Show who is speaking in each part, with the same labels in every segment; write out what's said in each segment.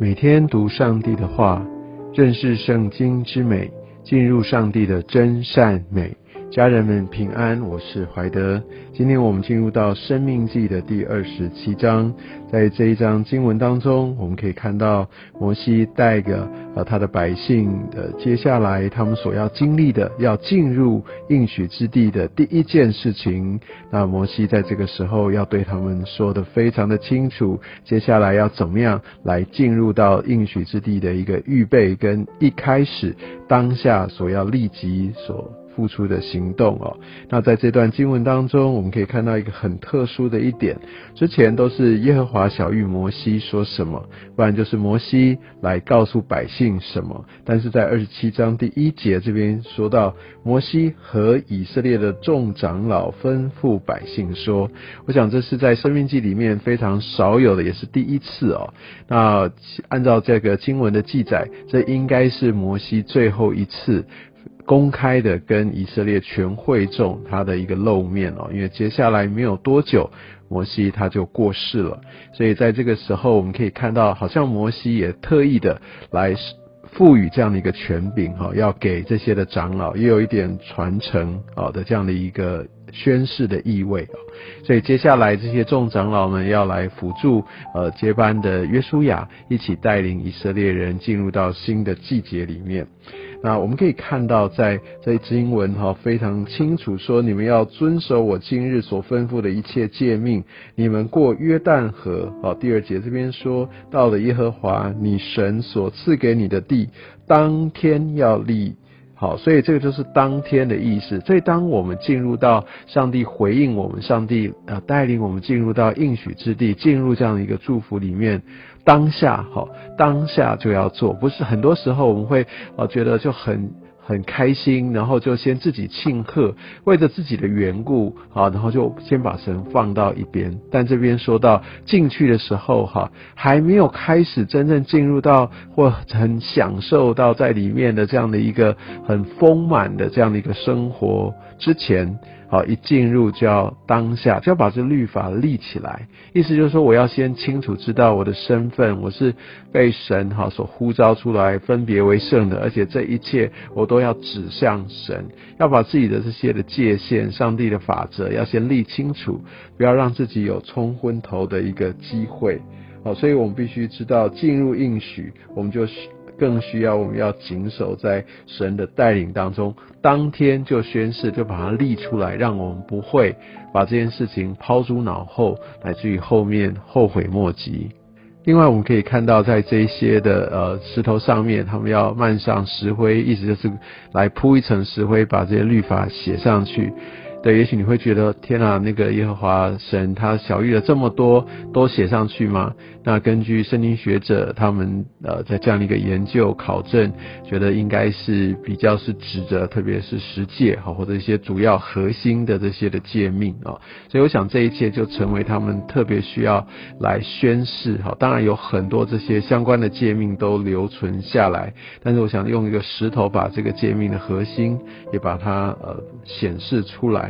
Speaker 1: 每天读上帝的话，认识圣经之美，进入上帝的真善美。家人们平安，我是怀德。今天我们进入到《生命记》的第二十七章，在这一章经文当中，我们可以看到摩西带着呃他的百姓的接下来他们所要经历的，要进入应许之地的第一件事情。那摩西在这个时候要对他们说的非常的清楚，接下来要怎么样来进入到应许之地的一个预备跟一开始当下所要立即所。付出的行动哦，那在这段经文当中，我们可以看到一个很特殊的一点。之前都是耶和华小玉摩西说什么，不然就是摩西来告诉百姓什么。但是在二十七章第一节这边说到，摩西和以色列的众长老吩咐百姓说，我想这是在生命记里面非常少有的，也是第一次哦。那按照这个经文的记载，这应该是摩西最后一次。公开的跟以色列全会众他的一个露面哦，因为接下来没有多久，摩西他就过世了，所以在这个时候我们可以看到，好像摩西也特意的来赋予这样的一个权柄哈，要给这些的长老也有一点传承啊的这样的一个宣誓的意味啊，所以接下来这些众长老们要来辅助呃接班的约书亚，一起带领以色列人进入到新的季节里面。那我们可以看到，在这经文哈非常清楚说，你们要遵守我今日所吩咐的一切诫命。你们过约旦河，好，第二节这边说到了耶和华你神所赐给你的地，当天要立。好，所以这个就是当天的意思。所以当我们进入到上帝回应我们，上帝呃带领我们进入到应许之地，进入这样的一个祝福里面，当下好，当下就要做，不是很多时候我们会呃觉得就很。很开心，然后就先自己庆贺，为着自己的缘故，好，然后就先把神放到一边。但这边说到进去的时候，哈，还没有开始真正进入到或很享受到在里面的这样的一个很丰满的这样的一个生活之前。好，一进入就要当下就要把这律法立起来，意思就是说，我要先清楚知道我的身份，我是被神哈所呼召出来分别为圣的，而且这一切我都要指向神，要把自己的这些的界限、上帝的法则要先立清楚，不要让自己有冲昏头的一个机会。好，所以我们必须知道进入应许，我们就。更需要我们要谨守在神的带领当中，当天就宣誓，就把它立出来，让我们不会 把这件事情抛诸脑后，乃至于后面后悔莫及。另外，我们可以看到，在这些的呃石头上面，他们要漫上石灰，意思就是来铺一层石灰，把这些律法写上去。对，也许你会觉得天啊，那个耶和华神他小玉了这么多，都写上去吗？那根据圣经学者他们呃在这样的一个研究考证，觉得应该是比较是指着特别是十诫哈或者一些主要核心的这些的诫命啊，所以我想这一切就成为他们特别需要来宣誓哈。当然有很多这些相关的诫命都留存下来，但是我想用一个石头把这个诫命的核心也把它呃显示出来。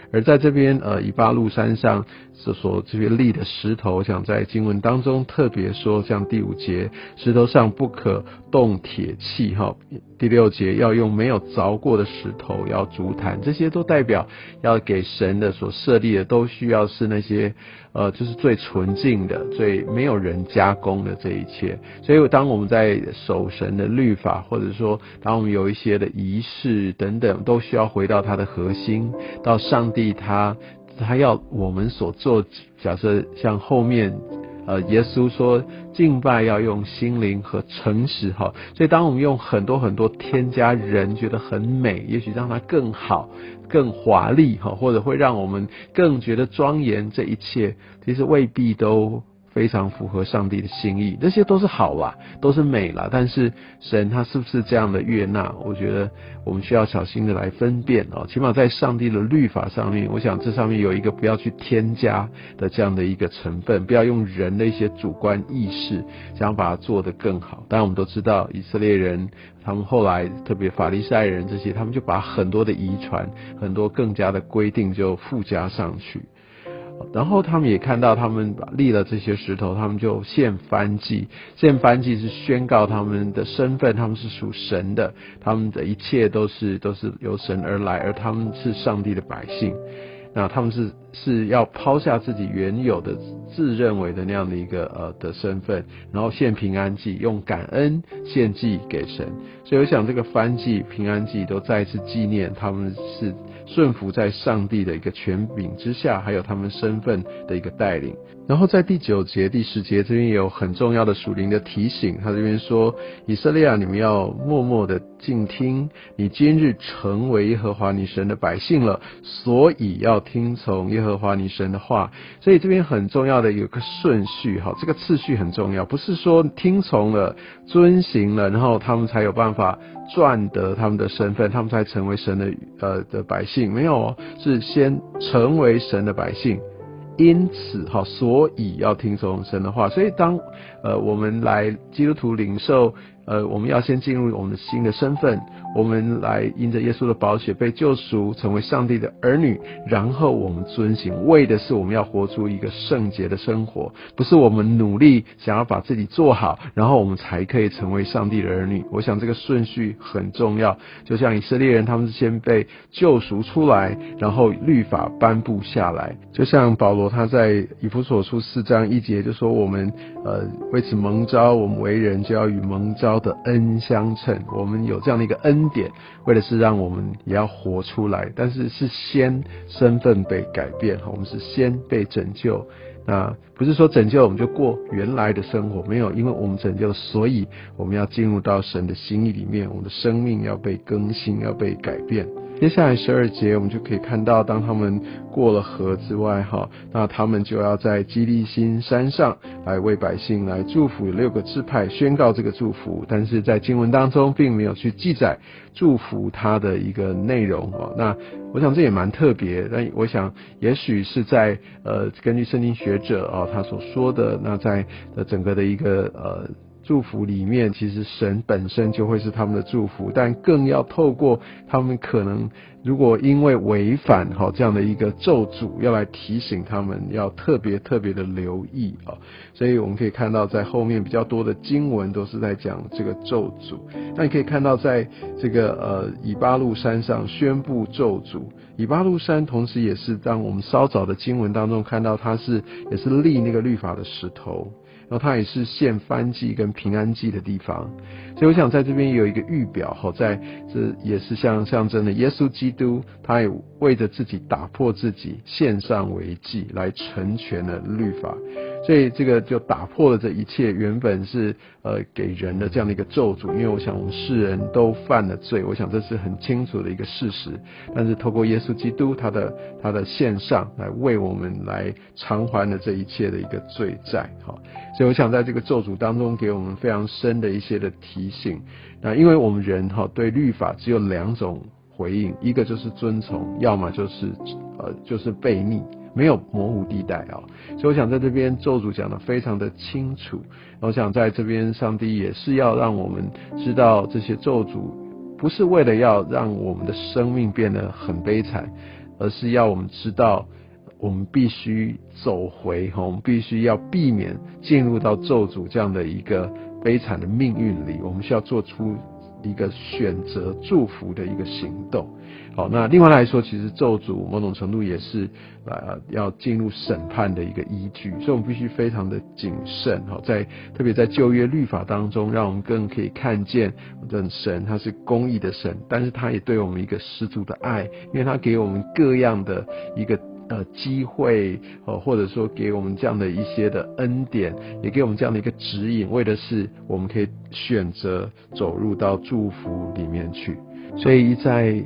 Speaker 1: 而在这边，呃，以巴路山上所所这些立的石头，我想在经文当中特别说，像第五节，石头上不可动铁器，哈。第六节要用没有凿过的石头，要竹坛，这些都代表要给神的所设立的，都需要是那些呃，就是最纯净的、最没有人加工的这一切。所以，当我们在守神的律法，或者说当我们有一些的仪式等等，都需要回到它的核心，到上帝帝他他要我们所做。假设像后面。呃，耶稣说敬拜要用心灵和诚实哈，所以当我们用很多很多添加人觉得很美，也许让它更好、更华丽哈，或者会让我们更觉得庄严，这一切其实未必都。非常符合上帝的心意，这些都是好啦，都是美啦。但是神他是不是这样的悦纳？我觉得我们需要小心的来分辨哦。起码在上帝的律法上面，我想这上面有一个不要去添加的这样的一个成分，不要用人的一些主观意识想把它做得更好。当然我们都知道以色列人，他们后来特别法利赛人这些，他们就把很多的遗传、很多更加的规定就附加上去。然后他们也看到他们立了这些石头，他们就献燔祭。献燔祭是宣告他们的身份，他们是属神的，他们的一切都是都是由神而来，而他们是上帝的百姓。那他们是是要抛下自己原有的自认为的那样的一个呃的身份，然后献平安祭，用感恩献祭给神。所以我想这个翻祭、平安祭都再一次纪念他们是。顺服在上帝的一个权柄之下，还有他们身份的一个带领。然后在第九节、第十节这边有很重要的属灵的提醒。他这边说：“以色列啊，你们要默默的静听，你今日成为耶和华你神的百姓了，所以要听从耶和华你神的话。”所以这边很重要的有个顺序，哈，这个次序很重要，不是说听从了、遵行了，然后他们才有办法赚得他们的身份，他们才成为神的呃的百姓。没有，是先成为神的百姓。因此，哈，所以要听从神的话。所以，当呃我们来基督徒领受。呃，我们要先进入我们的新的身份，我们来因着耶稣的宝血被救赎，成为上帝的儿女，然后我们遵行，为的是我们要活出一个圣洁的生活，不是我们努力想要把自己做好，然后我们才可以成为上帝的儿女。我想这个顺序很重要，就像以色列人，他们是先被救赎出来，然后律法颁布下来，就像保罗他在以弗所书四章一节就说，我们呃为此蒙召，我们为人就要与蒙召。的恩相称，我们有这样的一个恩典，为的是让我们也要活出来。但是是先身份被改变，我们是先被拯救。那不是说拯救我们就过原来的生活，没有，因为我们拯救，所以我们要进入到神的心意里面，我们的生命要被更新，要被改变。接下来十二节，我们就可以看到，当他们过了河之外，哈，那他们就要在基利心山上来为百姓来祝福，六个支派宣告这个祝福，但是在经文当中并没有去记载祝福他的一个内容哦。那我想这也蛮特别，但我想也许是在呃根据圣经学者啊他所说的，那在的整个的一个呃。祝福里面，其实神本身就会是他们的祝福，但更要透过他们可能如果因为违反哈这样的一个咒诅，要来提醒他们要特别特别的留意啊。所以我们可以看到，在后面比较多的经文都是在讲这个咒诅。那你可以看到，在这个呃以巴路山上宣布咒诅，以巴路山同时也是当我们稍早的经文当中看到，它是也是立那个律法的石头。然后它也是献翻祭跟平安祭的地方，所以我想在这边有一个预表好，在这也是像象征的耶稣基督，他也为着自己打破自己，献上为祭来成全了律法。所以这个就打破了这一切原本是呃给人的这样的一个咒诅，因为我想我们世人都犯了罪，我想这是很清楚的一个事实。但是透过耶稣基督他的他的献上来为我们来偿还了这一切的一个罪债，哈。所以我想在这个咒诅当中给我们非常深的一些的提醒。那因为我们人哈对律法只有两种回应，一个就是遵从，要么就是呃就是悖逆。没有模糊地带啊，所以我想在这边咒诅讲的非常的清楚。我想在这边上帝也是要让我们知道这些咒诅不是为了要让我们的生命变得很悲惨，而是要我们知道我们必须走回，我们必须要避免进入到咒诅这样的一个悲惨的命运里，我们需要做出。一个选择祝福的一个行动，好，那另外来说，其实咒诅某种程度也是呃要进入审判的一个依据，所以我们必须非常的谨慎，好，在特别在旧约律法当中，让我们更可以看见的神他是公义的神，但是他也对我们一个十足的爱，因为他给我们各样的一个。呃，机会哦，或者说给我们这样的一些的恩典，也给我们这样的一个指引，为的是我们可以选择走入到祝福里面去。所以一再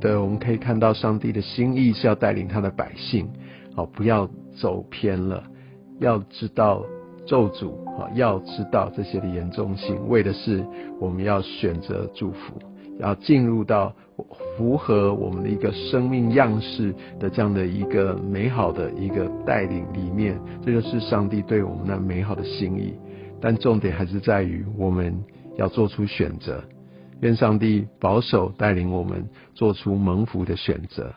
Speaker 1: 的，我们可以看到上帝的心意是要带领他的百姓，哦，不要走偏了，要知道咒诅，啊，要知道这些的严重性，为的是我们要选择祝福。要进入到符合我们的一个生命样式的这样的一个美好的一个带领里面，这就是上帝对我们那美好的心意。但重点还是在于我们要做出选择。愿上帝保守带领我们做出蒙福的选择。